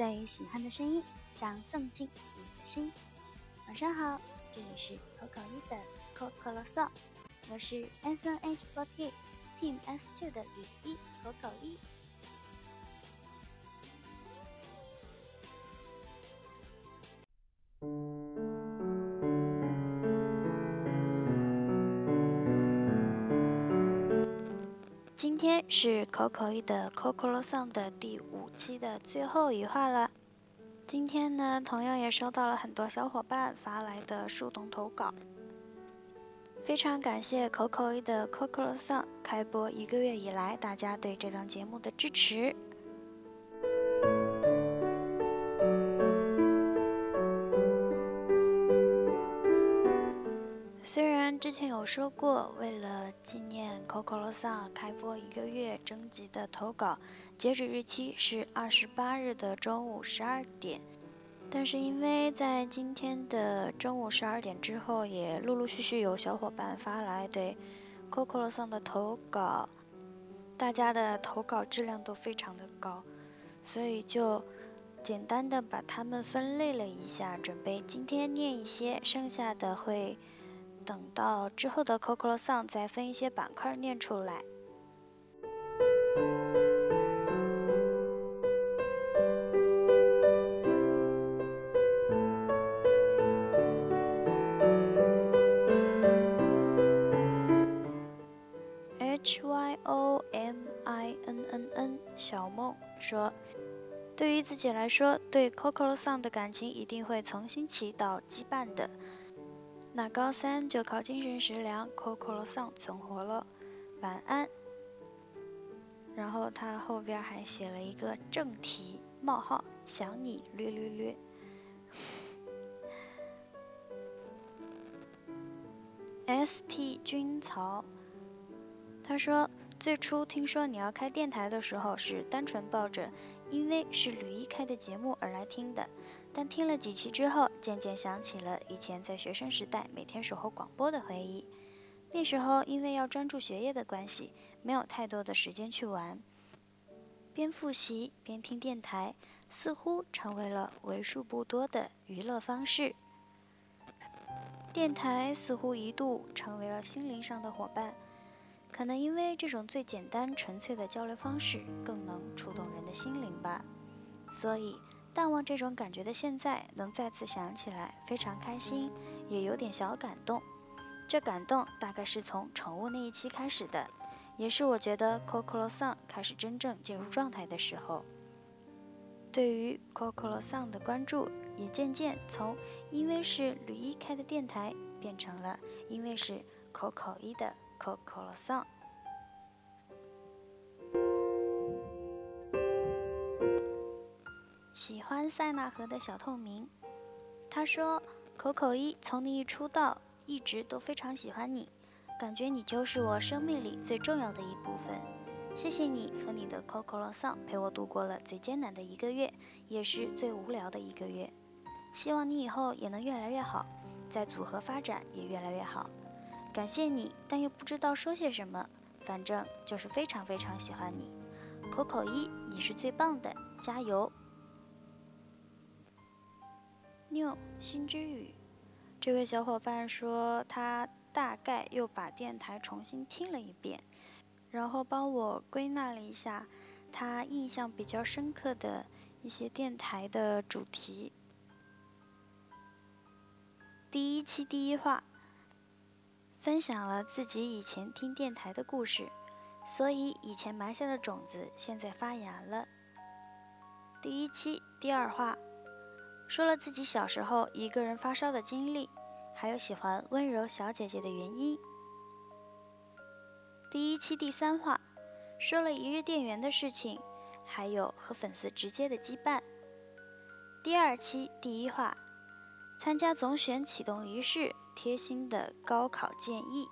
最喜欢的声音，想送进你的心。晚上好，这里是口口一的可可啰嗦我是 S N H forty Team S two 的雨一口口今天是 Coco 一的 Coco l o s o n 的第五期的最后一话了。今天呢，同样也收到了很多小伙伴发来的树洞投稿，非常感谢 Coco 一的 Coco l o s o n 开播一个月以来大家对这档节目的支持。之前有说过，为了纪念 Coco Song 开播一个月征集的投稿，截止日期是二十八日的中午十二点，但是因为在今天的中午十二点之后，也陆陆续续有小伙伴发来对 Coco Song 的投稿，大家的投稿质量都非常的高，所以就简单的把它们分类了一下，准备今天念一些，剩下的会。等到之后的 Coco Song 再分一些板块念出来。H Y O M I N N N 小梦说：“对于自己来说，对 Coco Song 的感情一定会重新起到羁绊的。”那高三就靠精神食粮，Coco Song 存活了，晚安。然后他后边还写了一个正题冒号，想你略略略。ST 君曹，他说最初听说你要开电台的时候，是单纯抱着因为是吕一开的节目而来听的。但听了几期之后，渐渐想起了以前在学生时代每天守候广播的回忆。那时候因为要专注学业的关系，没有太多的时间去玩，边复习边听电台，似乎成为了为数不多的娱乐方式。电台似乎一度成为了心灵上的伙伴，可能因为这种最简单纯粹的交流方式更能触动人的心灵吧，所以。淡忘这种感觉的现在，能再次想起来，非常开心，也有点小感动。这感动大概是从宠物那一期开始的，也是我觉得 Coco Song 开始真正进入状态的时候。对于 Coco Song 的关注，也渐渐从因为是吕一开的电台，变成了因为是 Coco 一的 Coco Song。喜欢塞纳河的小透明，他说：“：“Coco 一从你一出道，一直都非常喜欢你，感觉你就是我生命里最重要的一部分。谢谢你和你的 Coco Song 陪我度过了最艰难的一个月，也是最无聊的一个月。希望你以后也能越来越好，在组合发展也越来越好。感谢你，但又不知道说些什么，反正就是非常非常喜欢你，口口一，你是最棒的，加油！”六心之语，这位小伙伴说他大概又把电台重新听了一遍，然后帮我归纳了一下他印象比较深刻的一些电台的主题。第一期第一话，分享了自己以前听电台的故事，所以以前埋下的种子现在发芽了。第一期第二话。说了自己小时候一个人发烧的经历，还有喜欢温柔小姐姐的原因。第一期第三话，说了一日店员的事情，还有和粉丝直接的羁绊。第二期第一话，参加总选启动仪式，贴心的高考建议。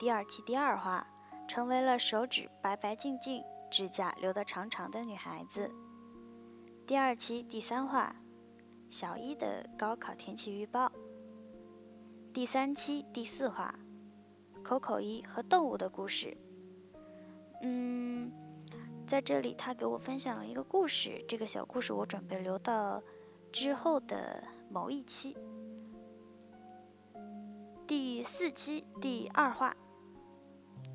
第二期第二话，成为了手指白白净净、指甲留得长长的女孩子。第二期第三话。小一的高考天气预报，第三期第四话，口口一和动物的故事。嗯，在这里，他给我分享了一个故事，这个小故事我准备留到之后的某一期，第四期第二话。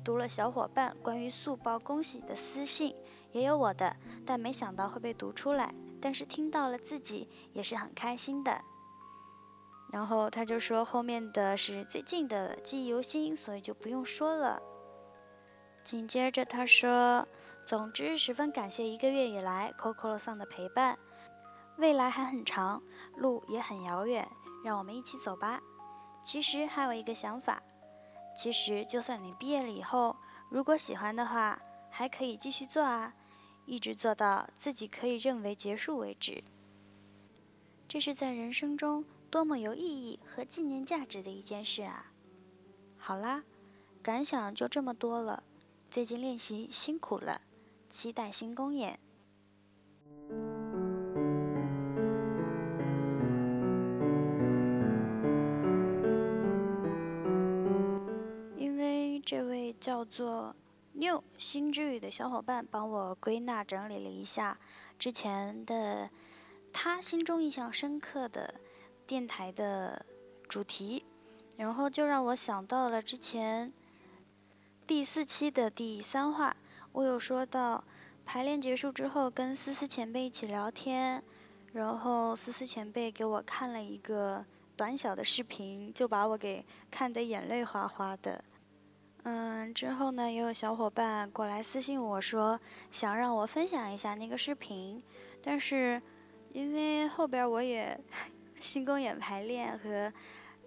读了小伙伴关于速报恭喜的私信，也有我的，但没想到会被读出来。但是听到了自己也是很开心的。然后他就说后面的是最近的记忆犹新，所以就不用说了。紧接着他说，总之十分感谢一个月以来 Coco 桑的陪伴，未来还很长，路也很遥远，让我们一起走吧。其实还有一个想法。其实，就算你毕业了以后，如果喜欢的话，还可以继续做啊，一直做到自己可以认为结束为止。这是在人生中多么有意义和纪念价值的一件事啊！好啦，感想就这么多了。最近练习辛苦了，期待新公演。做 New 新之语的小伙伴帮我归纳整理了一下之前的他心中印象深刻的电台的主题，然后就让我想到了之前第四期的第三话，我有说到排练结束之后跟思思前辈一起聊天，然后思思前辈给我看了一个短小的视频，就把我给看得眼泪哗哗的。嗯，之后呢，也有小伙伴过来私信我说，想让我分享一下那个视频，但是因为后边我也 新公演排练和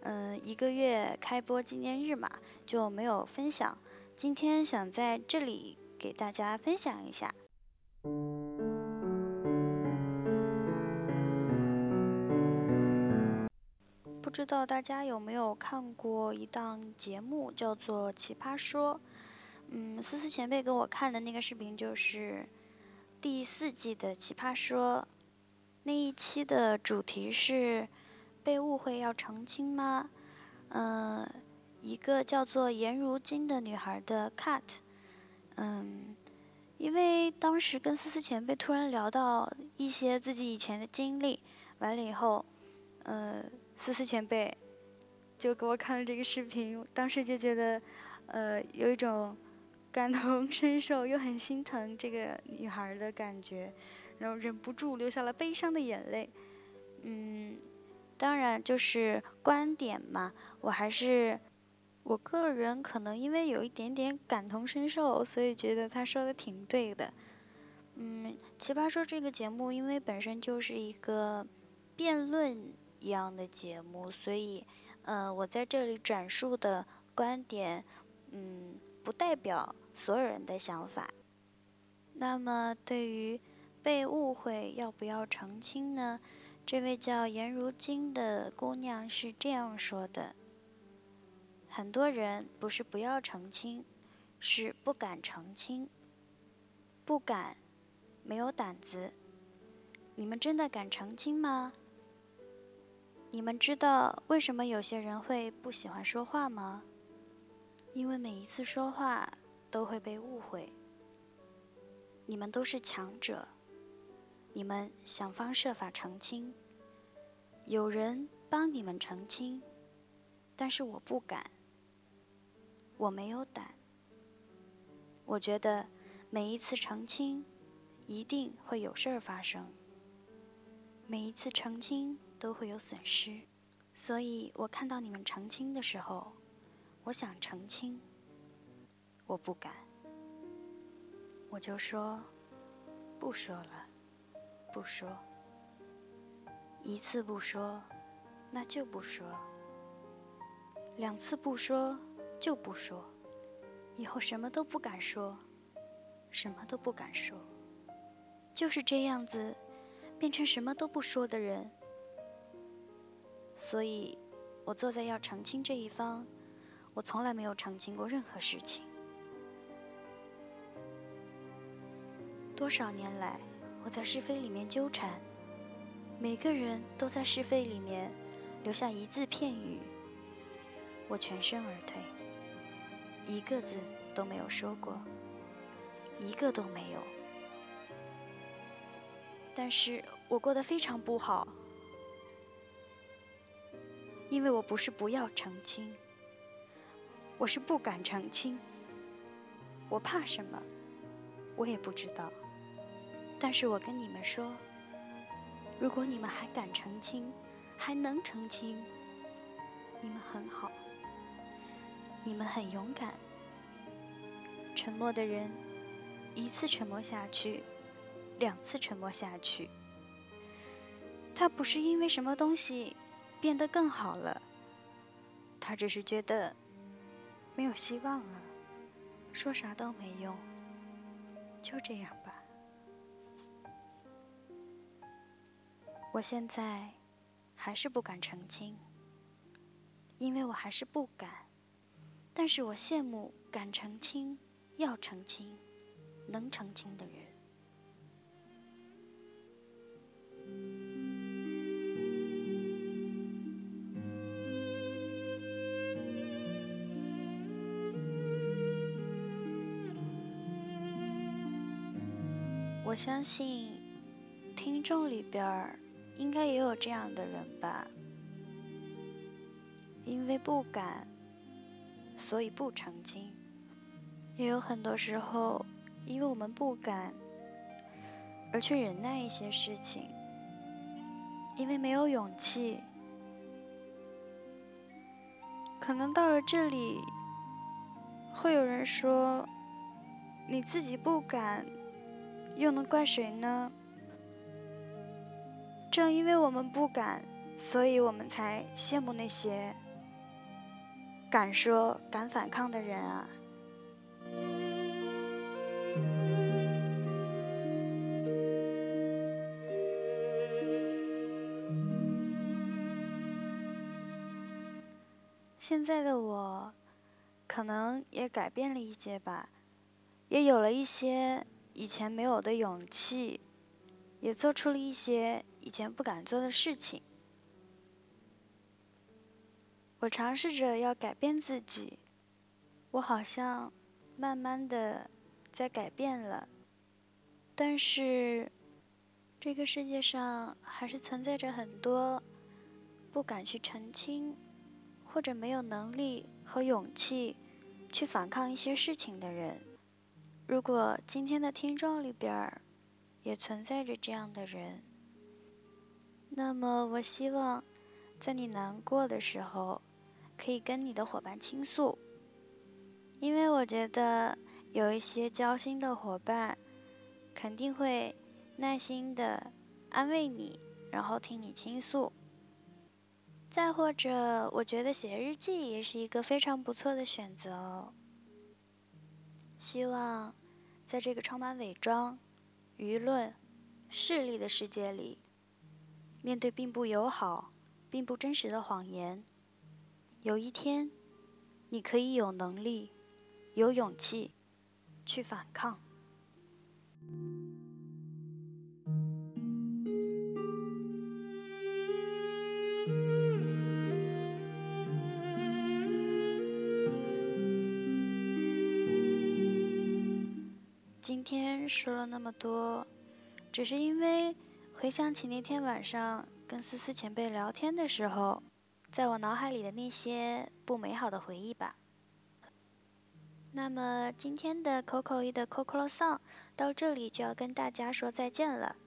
嗯一个月开播纪念日嘛，就没有分享。今天想在这里给大家分享一下。不知道大家有没有看过一档节目，叫做《奇葩说》。嗯，思思前辈给我看的那个视频就是第四季的《奇葩说》，那一期的主题是被误会要澄清吗？嗯，一个叫做颜如晶的女孩的 cut。嗯，因为当时跟思思前辈突然聊到一些自己以前的经历，完了以后，呃。思思前辈就给我看了这个视频，当时就觉得，呃，有一种感同身受又很心疼这个女孩的感觉，然后忍不住流下了悲伤的眼泪。嗯，当然就是观点嘛，我还是我个人可能因为有一点点感同身受，所以觉得他说的挺对的。嗯，奇葩说这个节目因为本身就是一个辩论。一样的节目，所以，嗯，我在这里转述的观点，嗯，不代表所有人的想法。那么，对于被误会要不要澄清呢？这位叫颜如晶的姑娘是这样说的：很多人不是不要澄清，是不敢澄清，不敢，没有胆子。你们真的敢澄清吗？你们知道为什么有些人会不喜欢说话吗？因为每一次说话都会被误会。你们都是强者，你们想方设法澄清，有人帮你们澄清，但是我不敢，我没有胆。我觉得每一次澄清一定会有事儿发生，每一次澄清。都会有损失，所以我看到你们澄清的时候，我想澄清，我不敢，我就说不说了，不说，一次不说，那就不说，两次不说就不说，以后什么都不敢说，什么都不敢说，就是这样子，变成什么都不说的人。所以，我坐在要澄清这一方，我从来没有澄清过任何事情。多少年来，我在是非里面纠缠，每个人都在是非里面留下一字片语，我全身而退，一个字都没有说过，一个都没有，但是我过得非常不好，因为我不是不要澄清，我是不敢澄清。我怕什么？我也不知道。但是我跟你们说，如果你们还敢澄清，还能澄清，你们很好，你们很勇敢。沉默的人，一次沉默下去。两次沉默下去，他不是因为什么东西变得更好了，他只是觉得没有希望了，说啥都没用，就这样吧。我现在还是不敢澄清，因为我还是不敢，但是我羡慕敢澄清、要澄清、能澄清的人。我相信，听众里边儿应该也有这样的人吧。因为不敢，所以不澄清。也有很多时候，因为我们不敢，而去忍耐一些事情。因为没有勇气，可能到了这里，会有人说：“你自己不敢。”又能怪谁呢？正因为我们不敢，所以我们才羡慕那些敢说、敢反抗的人啊！现在的我，可能也改变了一些吧，也有了一些。以前没有的勇气，也做出了一些以前不敢做的事情。我尝试着要改变自己，我好像慢慢的在改变了。但是，这个世界上还是存在着很多不敢去澄清，或者没有能力和勇气去反抗一些事情的人。如果今天的听众里边也存在着这样的人，那么我希望在你难过的时候，可以跟你的伙伴倾诉，因为我觉得有一些交心的伙伴肯定会耐心的安慰你，然后听你倾诉。再或者，我觉得写日记也是一个非常不错的选择哦。希望，在这个充满伪装、舆论、势力的世界里，面对并不友好、并不真实的谎言，有一天，你可以有能力、有勇气去反抗。说了那么多，只是因为回想起那天晚上跟思思前辈聊天的时候，在我脑海里的那些不美好的回忆吧。那么今天的 Coco 一的 Coco Song 到这里就要跟大家说再见了。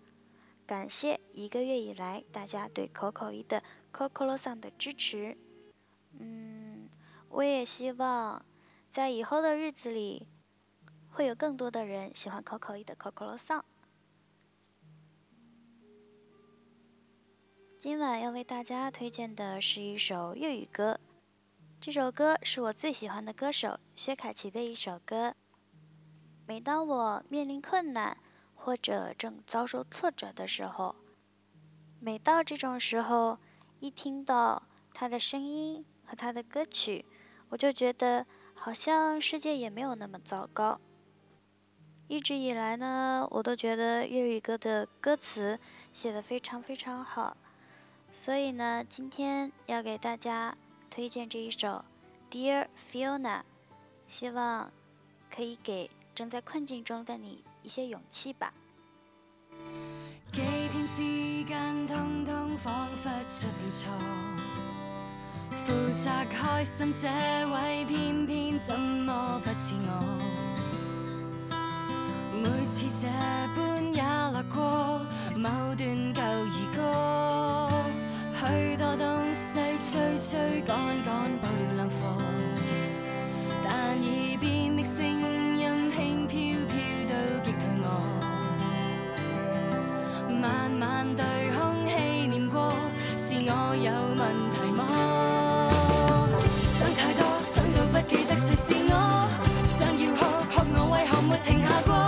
感谢一个月以来大家对 Coco 一的 Coco Song 的支持。嗯，我也希望在以后的日子里。会有更多的人喜欢 Coco 一的 Coco Song。今晚要为大家推荐的是一首粤语歌，这首歌是我最喜欢的歌手薛凯琪的一首歌。每当我面临困难或者正遭受挫折的时候，每到这种时候，一听到他的声音和他的歌曲，我就觉得好像世界也没有那么糟糕。一直以来呢，我都觉得粤语歌的歌词写的非常非常好，所以呢，今天要给大家推荐这一首《Dear Fiona》，希望可以给正在困境中的你一些勇气吧。几天之间，通通出。开心这位，偏偏怎么不似我？每次这般也掠过某段旧儿歌，许多东西追追赶赶，爆了冷课。但耳边的声音轻飘飘，都击退我。慢慢对空气念过，是我有问题么？想太多，想到不记得谁是我，想要哭，哭我为何没停下过？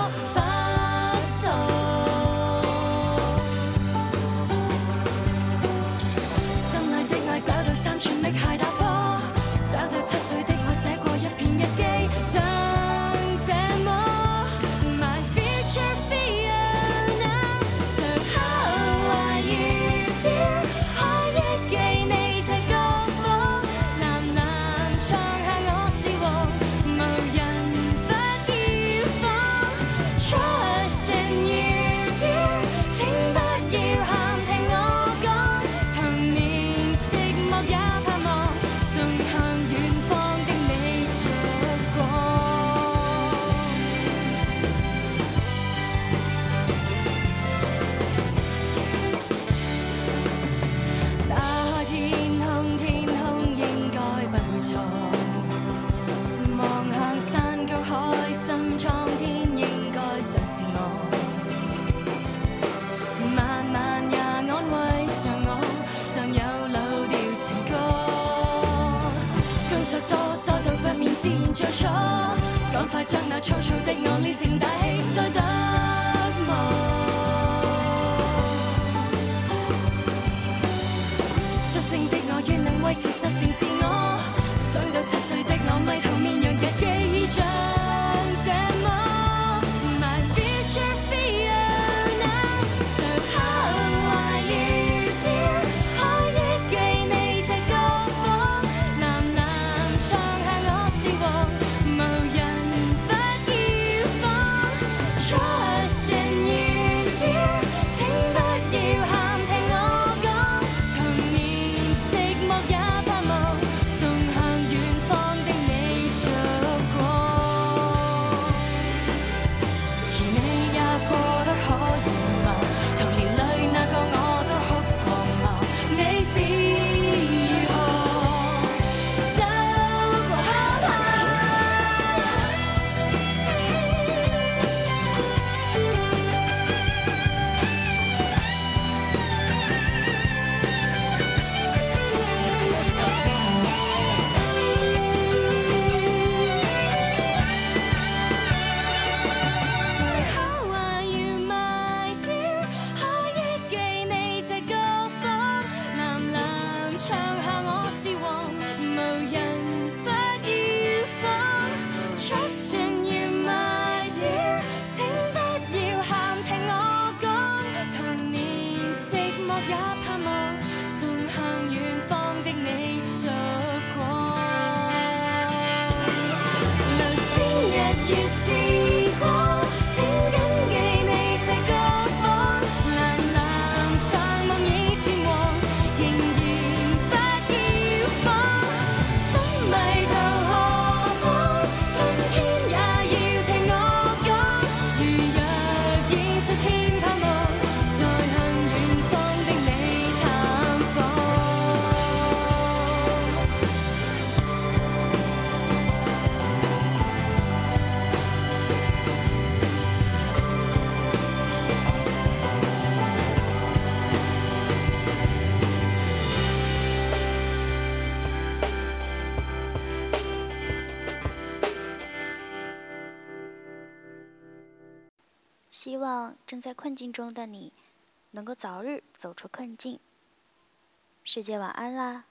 到七岁的我迷途面容正在困境中的你能够早日走出困境。世界晚安啦。